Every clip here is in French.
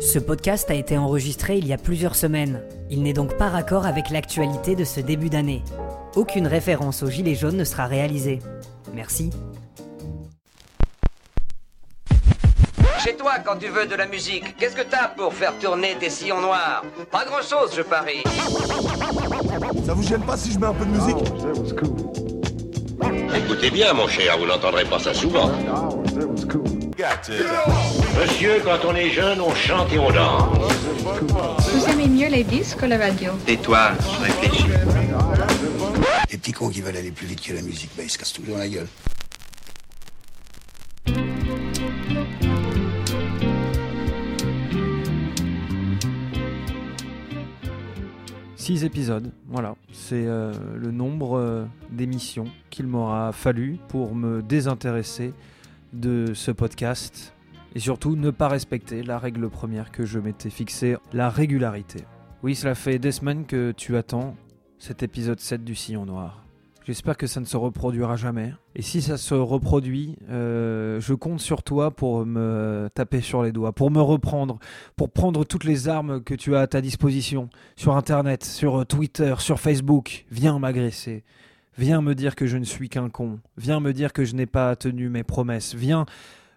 Ce podcast a été enregistré il y a plusieurs semaines. Il n'est donc pas raccord avec l'actualité de ce début d'année. Aucune référence aux Gilets jaunes ne sera réalisée. Merci. Chez toi, quand tu veux de la musique, qu'est-ce que t'as pour faire tourner tes sillons noirs? Pas grand-chose, je parie. Ça vous gêne pas si je mets un peu de musique? Écoutez bien, mon cher, vous n'entendrez pas ça souvent. Monsieur, quand on est jeune, on chante et on danse. Vous aimez mieux les disques ou la radio Tais-toi, je réfléchis. Les petits cons qui veulent aller plus vite que la musique, bah ils se cassent tout dans la gueule. Six épisodes, voilà. C'est euh, le nombre euh, d'émissions qu'il m'aura fallu pour me désintéresser de ce podcast et surtout ne pas respecter la règle première que je m'étais fixée, la régularité. Oui, cela fait des semaines que tu attends cet épisode 7 du Sillon Noir. J'espère que ça ne se reproduira jamais. Et si ça se reproduit, euh, je compte sur toi pour me taper sur les doigts, pour me reprendre, pour prendre toutes les armes que tu as à ta disposition sur Internet, sur Twitter, sur Facebook. Viens m'agresser. Viens me dire que je ne suis qu'un con. Viens me dire que je n'ai pas tenu mes promesses. Viens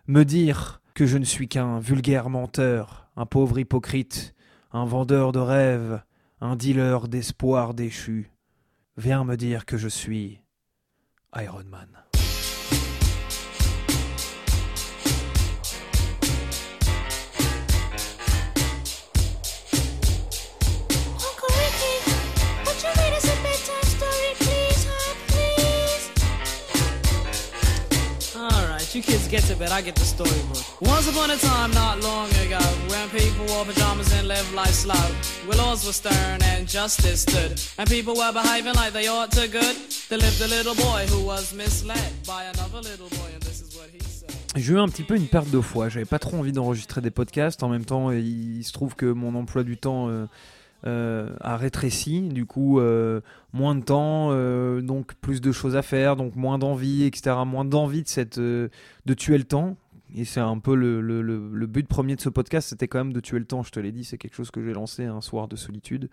me dire que je ne suis qu'un vulgaire menteur, un pauvre hypocrite, un vendeur de rêves, un dealer d'espoir déchu. Viens me dire que je suis Iron Man. Once upon a time, not long ago, when people wore pajamas and life slow, laws were stern and justice stood, and people were behaving like they ought to good, there lived a little boy who was misled by another little boy, and this is what he said. J'ai eu un petit peu une perte de foi. J'avais pas trop envie d'enregistrer des podcasts. En même temps, il se trouve que mon emploi du temps euh, euh, a rétréci. Du coup, euh, moins de temps, euh, donc plus de choses à faire, donc moins d'envie, etc. Moins d'envie de, de tuer le temps. Et c'est un peu le- le but premier de ce podcast, c'était quand même de tuer le temps. Je te l'ai dit, c'est quelque chose que j'ai lancé un soir de solitude.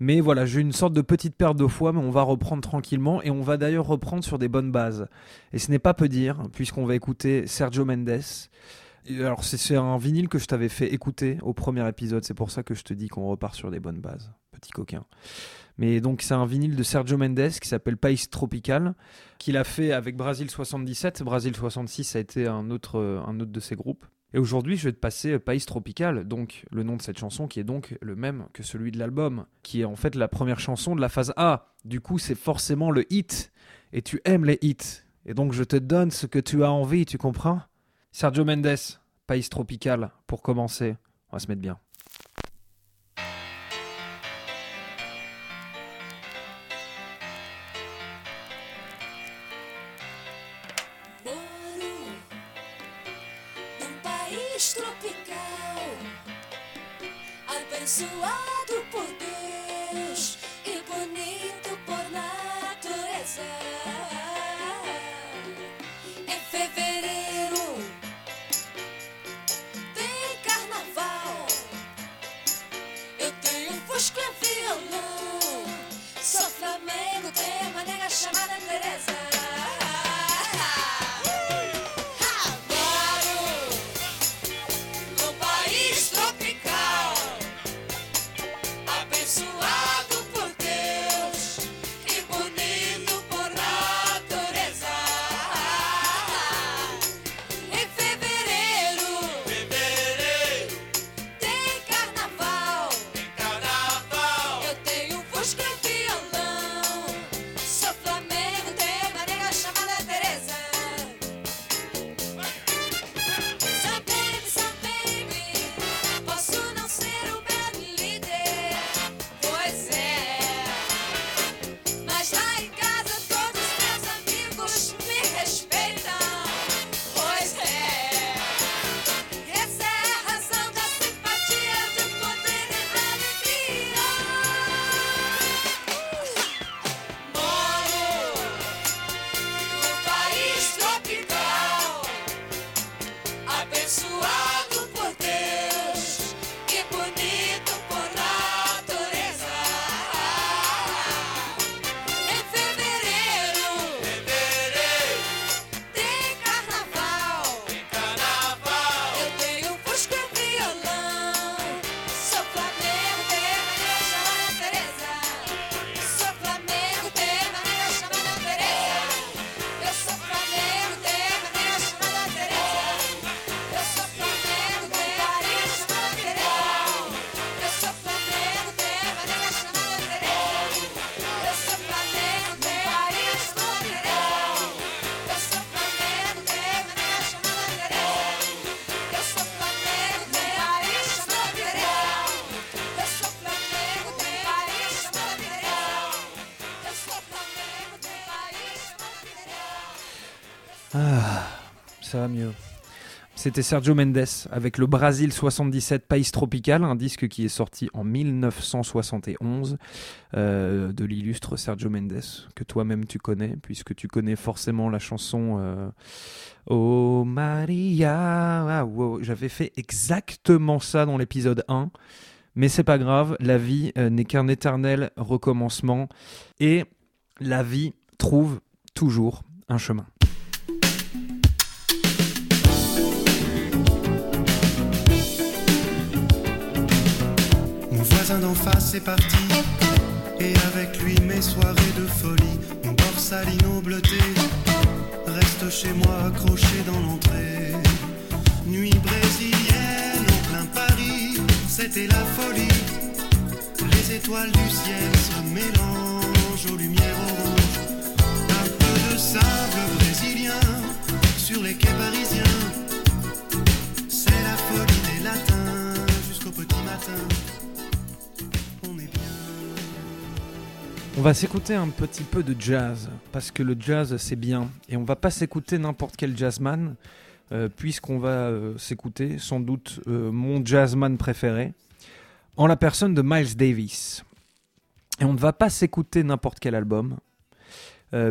Mais voilà, j'ai une sorte de petite perte de foi, mais on va reprendre tranquillement et on va d'ailleurs reprendre sur des bonnes bases. Et ce n'est pas peu dire, puisqu'on va écouter Sergio Mendes. Alors c'est un vinyle que je t'avais fait écouter au premier épisode, c'est pour ça que je te dis qu'on repart sur des bonnes bases, petit coquin. Mais donc c'est un vinyle de Sergio Mendes qui s'appelle País Tropical, qu'il a fait avec Brasil 77. Brasil 66 ça a été un autre, un autre de ses groupes. Et aujourd'hui, je vais te passer País Tropical, donc le nom de cette chanson qui est donc le même que celui de l'album, qui est en fait la première chanson de la phase A. Du coup, c'est forcément le hit, et tu aimes les hits. Et donc, je te donne ce que tu as envie, tu comprends? Sergio Mendes, País Tropical, pour commencer. On va se mettre bien. C'était Sergio Mendes avec le Brasil 77 País Tropical, un disque qui est sorti en 1971 euh, de l'illustre Sergio Mendes, que toi-même tu connais, puisque tu connais forcément la chanson euh, Oh Maria. Ah, J'avais fait exactement ça dans l'épisode 1, mais c'est pas grave, la vie euh, n'est qu'un éternel recommencement et la vie trouve toujours un chemin. Voisin d'en face est parti, et avec lui mes soirées de folie. Mon borsalino bleuté reste chez moi accroché dans l'entrée. Nuit brésilienne en plein Paris, c'était la folie. Les étoiles du ciel se mélangent aux lumières oranges. Un peu de sable brésilien sur les quais parisiens. On va s'écouter un petit peu de jazz, parce que le jazz c'est bien, et on va pas s'écouter n'importe quel jazzman, euh, puisqu'on va euh, s'écouter sans doute euh, mon jazzman préféré, en la personne de Miles Davis. Et on ne va pas s'écouter n'importe quel album,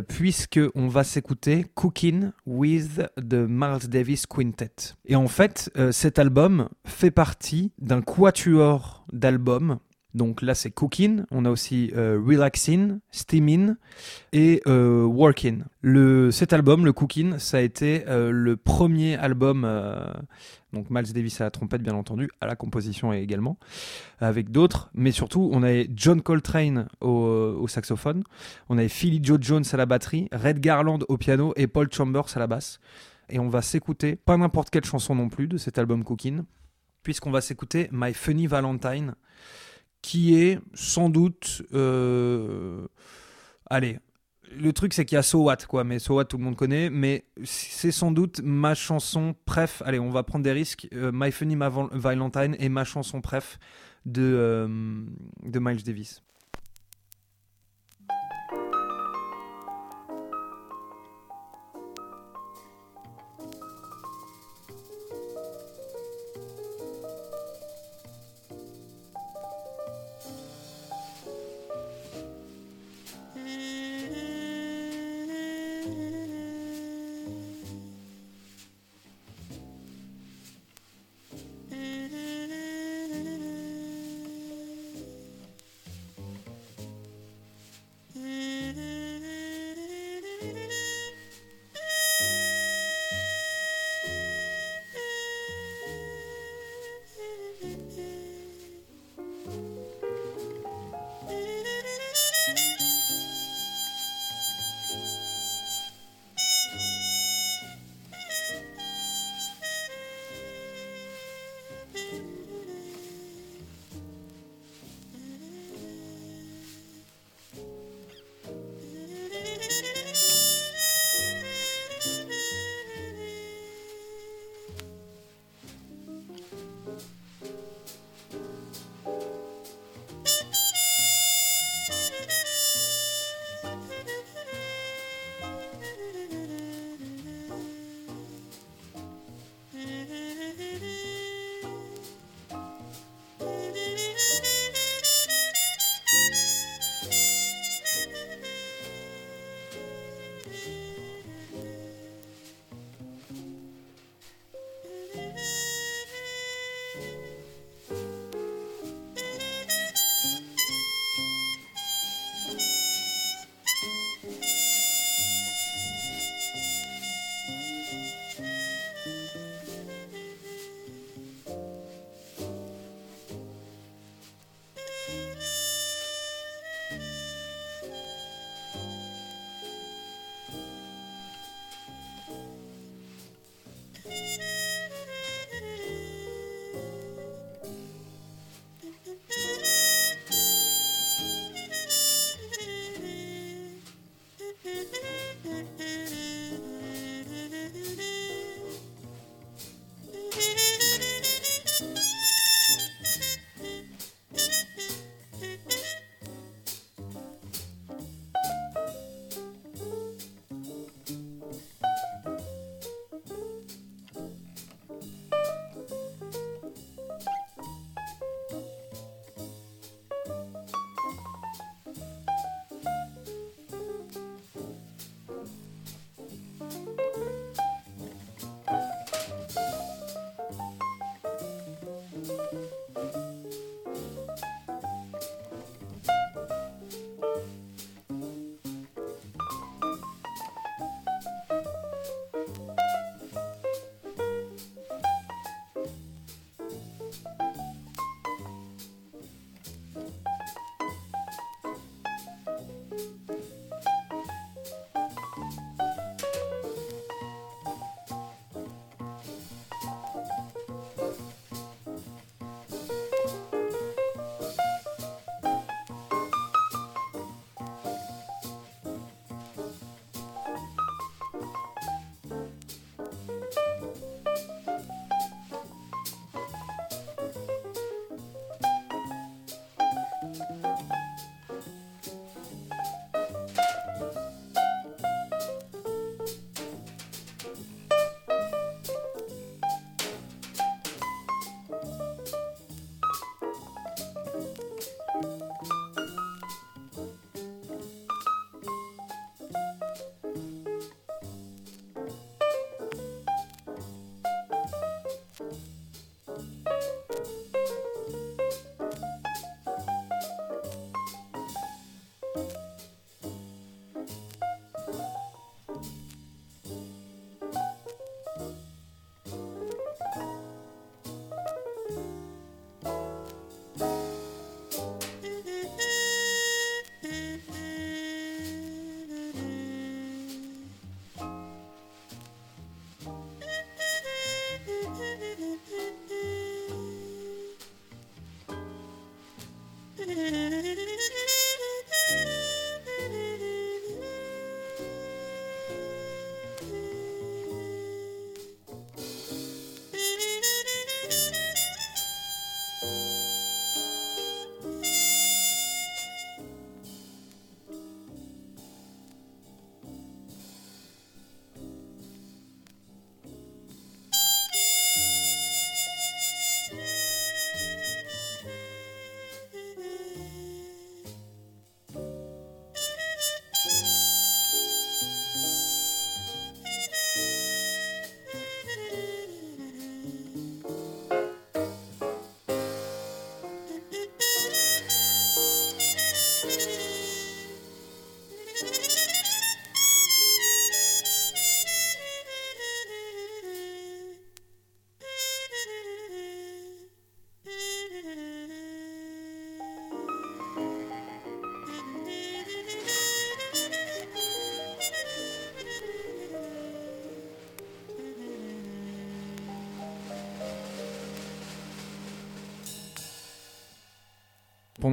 puisque on va s'écouter Cooking with the Miles Davis Quintet. Et en fait, cet album fait partie d'un quatuor d'albums. Donc là, c'est Cooking. On a aussi euh, Relaxing, Steaming et euh, Working. Le, cet album, le Cooking, ça a été euh, le premier album. euh, donc Miles Davis à la trompette, bien entendu, à la composition également, avec d'autres. Mais surtout, on avait John Coltrane au, au saxophone. On avait Philly Joe Jones à la batterie, Red Garland au piano et Paul Chambers à la basse. Et on va s'écouter, pas n'importe quelle chanson non plus de cet album Cooking, puisqu'on va s'écouter My Funny Valentine, qui est sans doute. euh, Allez. Le truc, c'est qu'il y a So What, quoi, mais So What, tout le monde connaît, mais c'est sans doute ma chanson préf. Allez, on va prendre des risques. euh, My Funny Ma- Valentine est ma chanson préf de, euh, de Miles Davis.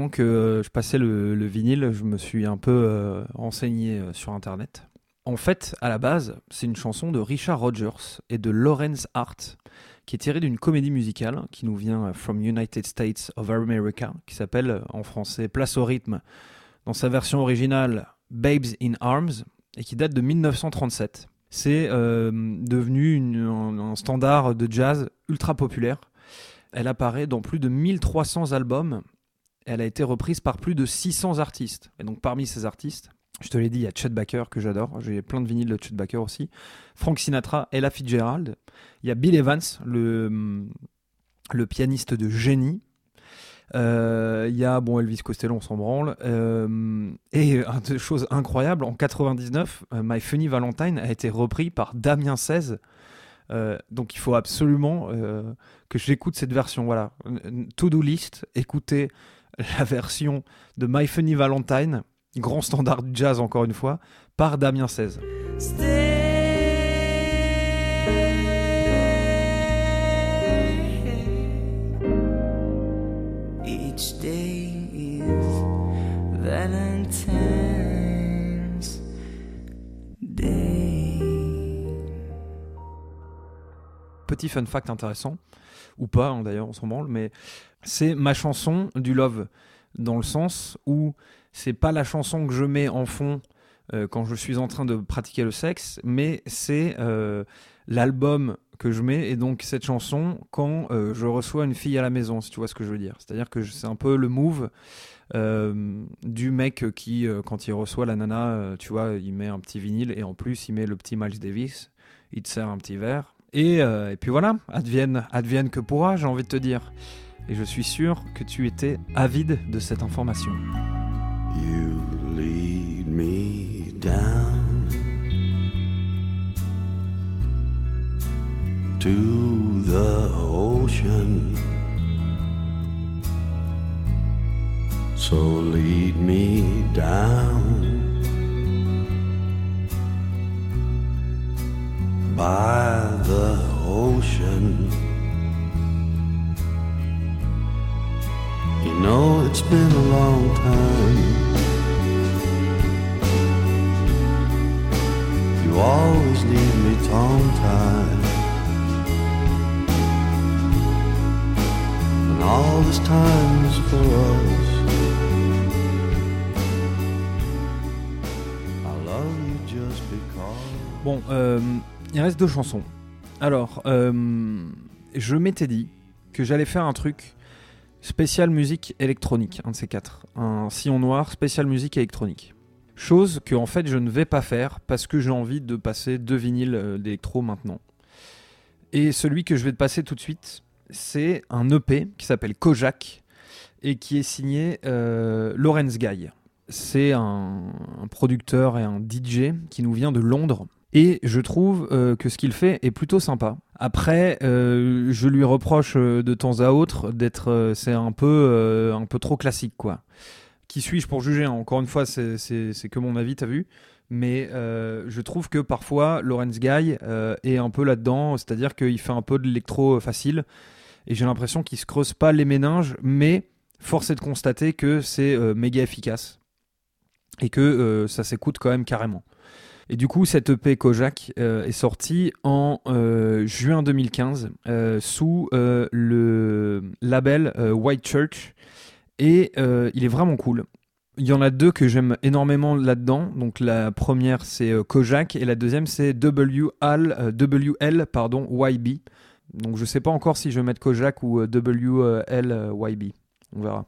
Pendant que euh, je passais le, le vinyle, je me suis un peu euh, renseigné euh, sur internet. En fait, à la base, c'est une chanson de Richard Rogers et de Lawrence Hart, qui est tirée d'une comédie musicale qui nous vient From United States of America, qui s'appelle en français Place au rythme, dans sa version originale Babes in Arms, et qui date de 1937. C'est devenu un, un standard de jazz ultra populaire. Elle apparaît dans plus de 1300 albums. Elle a été reprise par plus de 600 artistes. Et donc parmi ces artistes, je te l'ai dit, il y a Chet Baker que j'adore. J'ai plein de vinyles de Chet Baker aussi. Frank Sinatra, Ella Fitzgerald. Il y a Bill Evans, le, pianiste de génie. Euh, Il y a bon Elvis Costello, on s'en branle. Euh, et une chose incroyable, en 99, euh, My Funny Valentine a été repris par Damien 16. Euh, donc il faut absolument que j'écoute cette version. Voilà, to-do list, écoutez la version de My Funny Valentine, grand standard du jazz encore une fois, par Damien 16. Each day is Valentine's Day. Petit fun fact intéressant, ou pas hein, d'ailleurs, on s'en branle, mais c'est ma chanson du love, dans le sens où c'est pas la chanson que je mets en fond euh, quand je suis en train de pratiquer le sexe, mais c'est euh, l'album que je mets et donc cette chanson quand euh, je reçois une fille à la maison, si tu vois ce que je veux dire. C'est-à-dire que c'est un peu le move du mec qui, quand il reçoit la nana, tu vois, il met un petit vinyle et en plus il met le petit Miles Davis, il te sert un petit verre. Et, et puis voilà, advienne, advienne que pourra, j'ai envie de te dire. Et je suis sûr que tu étais avide de cette information. You lead me down to the ocean. So lead me down by the ocean. You know it's been a long time. You always leave me tongue-tied. And all this time is for us. I love you just because. Bon, euh, il reste deux chansons. Alors, euh, je m'étais dit que j'allais faire un truc spécial musique électronique, un de ces quatre. Un sillon noir spécial musique électronique. Chose que en fait je ne vais pas faire parce que j'ai envie de passer deux vinyles euh, d'électro maintenant. Et celui que je vais te passer tout de suite, c'est un EP qui s'appelle Kojak et qui est signé euh, Lawrence Guy. C'est un, un producteur et un DJ qui nous vient de Londres. Et je trouve euh, que ce qu'il fait est plutôt sympa. Après, euh, je lui reproche euh, de temps à autre d'être, c'est un peu, un peu trop classique, quoi. Qui suis-je pour juger hein? Encore une fois, c'est- que mon avis, t'as vu mais je trouve que parfois Lawrence Guy est un peu là-dedans, c'est-à-dire qu'il fait un peu de l'électro facile et j'ai l'impression qu'il se creuse pas les méninges, mais force est de constater que c'est méga efficace et que ça s'écoute quand même carrément. Et du coup, cette EP Kojak euh, est sortie en euh, juin 2015 euh, sous le label White Church et il est vraiment cool. Il y en a deux que j'aime énormément là-dedans. Donc la première c'est Kojak et la deuxième c'est WL, WL pardon, YB. Donc je sais pas encore si je vais mettre Kojak ou euh, WL euh, YB. On verra.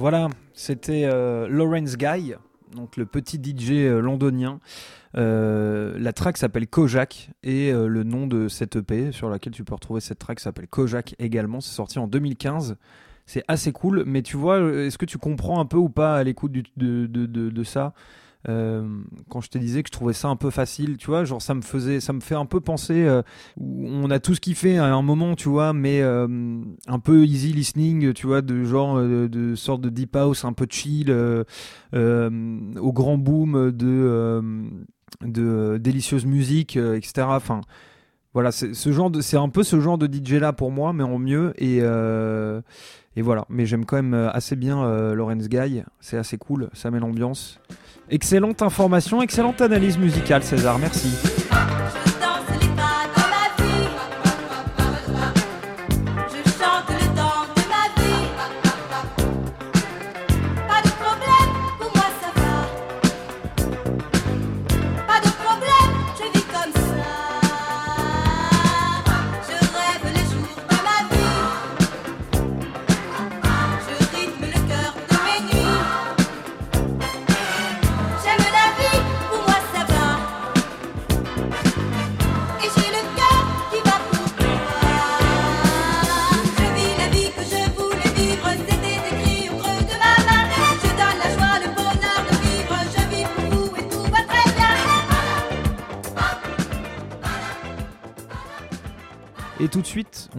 Voilà, c'était euh, Lawrence Guy, donc le petit DJ euh, londonien. Euh, la track s'appelle Kojak et le nom de cette EP sur laquelle tu peux retrouver cette track s'appelle Kojak également. C'est sorti en 2015. C'est assez cool, mais tu vois, est-ce que tu comprends un peu ou pas à l'écoute de ça? Euh, quand je te disais que je trouvais ça un peu facile, tu vois, genre ça me faisait, ça me fait un peu penser. euh, on a tous kiffé à un moment, tu vois, mais euh, un peu easy listening, tu vois, de genre euh, de, sorte de deep house, un peu chill, au grand boom de de délicieuse musique, etc. Enfin, voilà, c'est ce genre de, c'est un peu ce genre de DJ là pour moi, mais en mieux et et voilà. Mais j'aime quand même assez bien Lawrence Guy, c'est assez cool, ça met l'ambiance. Excellente information, excellente analyse musicale, César, merci.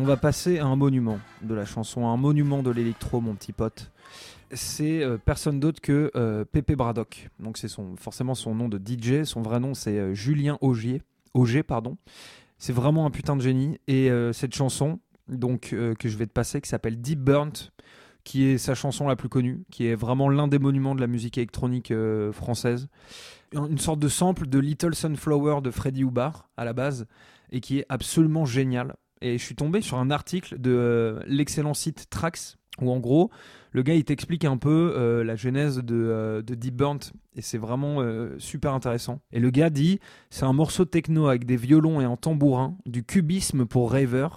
On va passer à un monument de la chanson, un monument de l'électro, mon petit pote. C'est euh, personne d'autre que euh, Pépé Braddock. Donc c'est son, forcément son nom de DJ. Son vrai nom c'est euh, Julien Augier. Auger, pardon. C'est vraiment un putain de génie. Et euh, cette chanson, donc que je vais te passer, qui s'appelle Deep Burnt, qui est sa chanson la plus connue, qui est vraiment l'un des monuments de la musique électronique française. Une sorte de sample de Little Sunflower de Freddie Hubbard à la base, et qui est absolument génial. Et je suis tombé sur un article de euh, l'excellent site Trax, où en gros, le gars il t'explique un peu euh, la genèse de, euh, de Deep Burnt, et c'est vraiment super intéressant. Et le gars dit c'est un morceau techno avec des violons et un tambourin, du cubisme pour raver,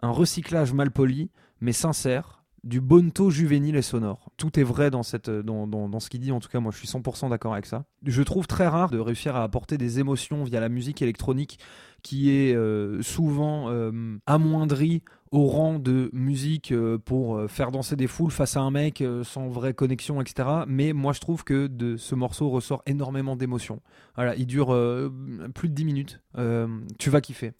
un recyclage mal poli, mais sincère, du bonto juvénile et sonore. Tout est vrai dans, cette, dans, ce qu'il dit, en tout cas moi je suis 100% d'accord avec ça. Je trouve très rare de réussir à apporter des émotions via la musique électronique qui est euh, souvent euh, amoindrie au rang de musique euh, pour euh, faire danser des foules face à un mec euh, sans vraie connexion, etc. Mais moi je trouve que de ce morceau ressort énormément d'émotions. Voilà, il dure euh, plus de 10 minutes. Euh, tu vas kiffer.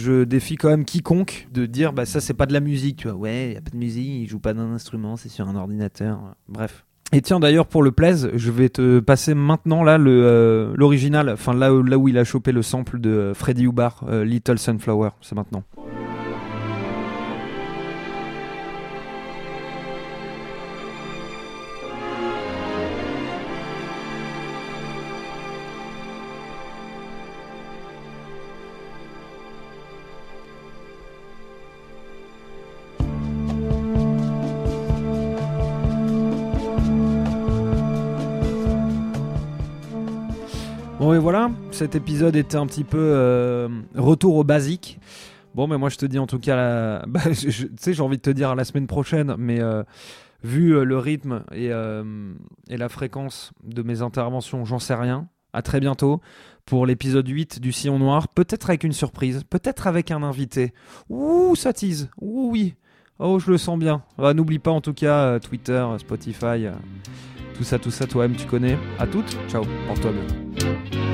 Je défie quand même quiconque de dire bah ça c'est pas de la musique, tu vois. Ouais, y a pas de musique, il joue pas d'un instrument, c'est sur un ordinateur. Bref. Et tiens d'ailleurs pour le plaise, je vais te passer maintenant là le euh, l'original, enfin là, où- là où il a chopé le sample de euh, Freddie Hubbard, euh, Little Sunflower, c'est maintenant. Bon et voilà, cet épisode était un petit peu euh, retour au basique. Bon mais moi je te dis en tout cas, bah, tu sais j'ai envie de te dire la semaine prochaine, mais euh, vu euh, le rythme et, la fréquence de mes interventions, j'en sais rien. À très bientôt pour l'épisode 8 du Sillon Noir, peut-être avec une surprise, peut-être avec un invité. Ouh, ça tease, ouh oui. Oh, je le sens bien. Bah, N'oublie pas en tout cas Twitter, Spotify, tout ça, tout ça, toi-même tu connais. À toutes, ciao, porte-toi bien.